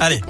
Allez.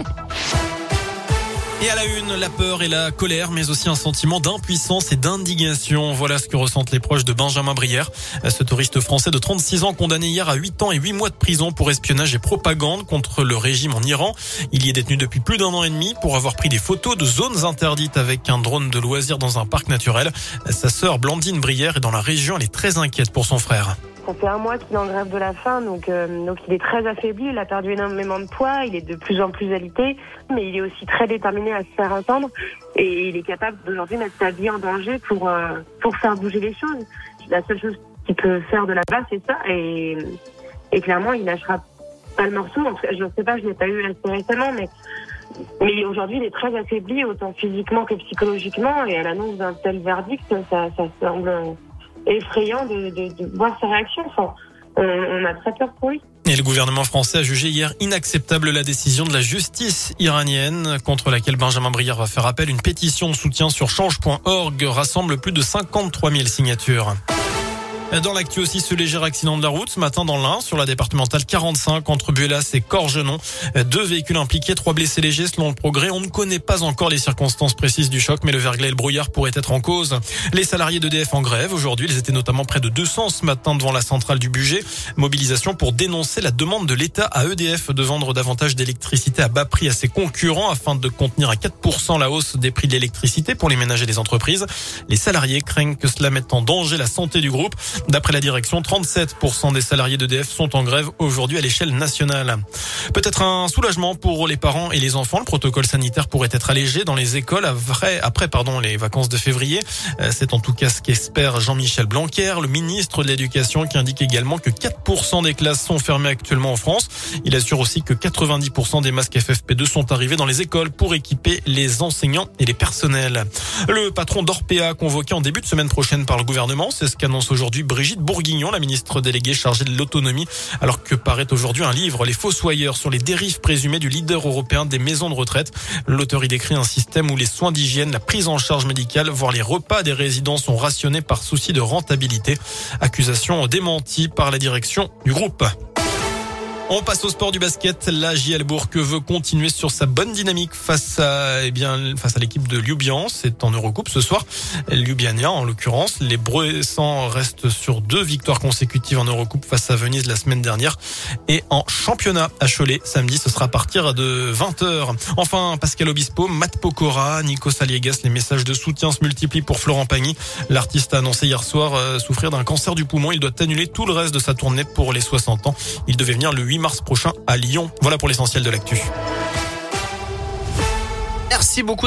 Et à la une, la peur et la colère, mais aussi un sentiment d'impuissance et d'indignation. Voilà ce que ressentent les proches de Benjamin Brière. Ce touriste français de 36 ans condamné hier à 8 ans et 8 mois de prison pour espionnage et propagande contre le régime en Iran. Il y est détenu depuis plus d'un an et demi pour avoir pris des photos de zones interdites avec un drone de loisirs dans un parc naturel. Sa sœur Blandine Brière est dans la région. Elle est très inquiète pour son frère. Ça fait un mois qu'il est en grève de la faim, donc, euh, donc il est très affaibli, il a perdu énormément de poids, il est de plus en plus alité, mais il est aussi très déterminé à se faire entendre et il est capable d'aujourd'hui mettre sa vie en danger pour, euh, pour faire bouger les choses. La seule chose qu'il peut faire de la base, c'est ça, et, et clairement, il lâchera pas le morceau. En je ne sais pas, je l'ai pas eu assez récemment, mais mais aujourd'hui, il est très affaibli, autant physiquement que psychologiquement, et à l'annonce d'un tel verdict, ça, ça semble effrayant de, voir sa réaction. On, on a très peur pour lui. Et le gouvernement français a jugé hier inacceptable la décision de la justice iranienne contre laquelle Benjamin Brière va faire appel. Une pétition de soutien sur change.org rassemble plus de 53 000 signatures. Dans l'actu aussi, ce léger accident de la route ce matin dans l'Ain sur la départementale 45 entre Buelas et Corgenon. Deux véhicules impliqués, trois blessés légers selon le progrès. On ne connaît pas encore les circonstances précises du choc, mais le verglas et le brouillard pourraient être en cause. Les salariés d'EDF en grève aujourd'hui, ils étaient notamment près de 200 ce matin devant la centrale du budget. Mobilisation pour dénoncer la demande de l'État à EDF de vendre davantage d'électricité à bas prix à ses concurrents afin de contenir à 4% la hausse des prix de l'électricité pour les ménages et les entreprises. Les salariés craignent que cela mette en danger la santé du groupe. D'après la direction, 37% des salariés d'EDF sont en grève aujourd'hui à l'échelle nationale. Peut-être un soulagement pour les parents et les enfants. Le protocole sanitaire pourrait être allégé dans les écoles après, après pardon, les vacances de février. Euh, c'est en tout cas ce qu'espère Jean-Michel Blanquer, le ministre de l'Éducation, qui indique également que 4% des classes sont fermées actuellement en France. Il assure aussi que 90% des masques FFP2 sont arrivés dans les écoles pour équiper les enseignants et les personnels. Le patron d'Orpea convoqué en début de semaine prochaine par le gouvernement, c'est ce qu'annonce aujourd'hui Brigitte Bourguignon, la ministre déléguée chargée de l'autonomie, alors que paraît aujourd'hui un livre, Les Fossoyeurs, sur les dérives présumées du leader européen des maisons de retraite. L'auteur y décrit un système où les soins d'hygiène, la prise en charge médicale, voire les repas des résidents sont rationnés par souci de rentabilité. Accusation démentie par la direction du groupe. On passe au sport du basket. La JL Bourg veut continuer sur sa bonne dynamique face à, eh bien, face à l'équipe de Lubian. C'est en Eurocoupe ce soir. Lubiania, en l'occurrence. Les Bressans restent sur deux victoires consécutives en Eurocoupe face à Venise la semaine dernière. Et en championnat à Cholet, samedi, ce sera à partir de 20h. Enfin, Pascal Obispo, Matt Pokora, Nico Saliegas, les messages de soutien se multiplient pour Florent Pagny. L'artiste a annoncé hier soir euh, souffrir d'un cancer du poumon. Il doit annuler tout le reste de sa tournée pour les 60 ans. Il devait venir le 8 mars prochain à Lyon. Voilà pour l'essentiel de l'actu. Merci beaucoup.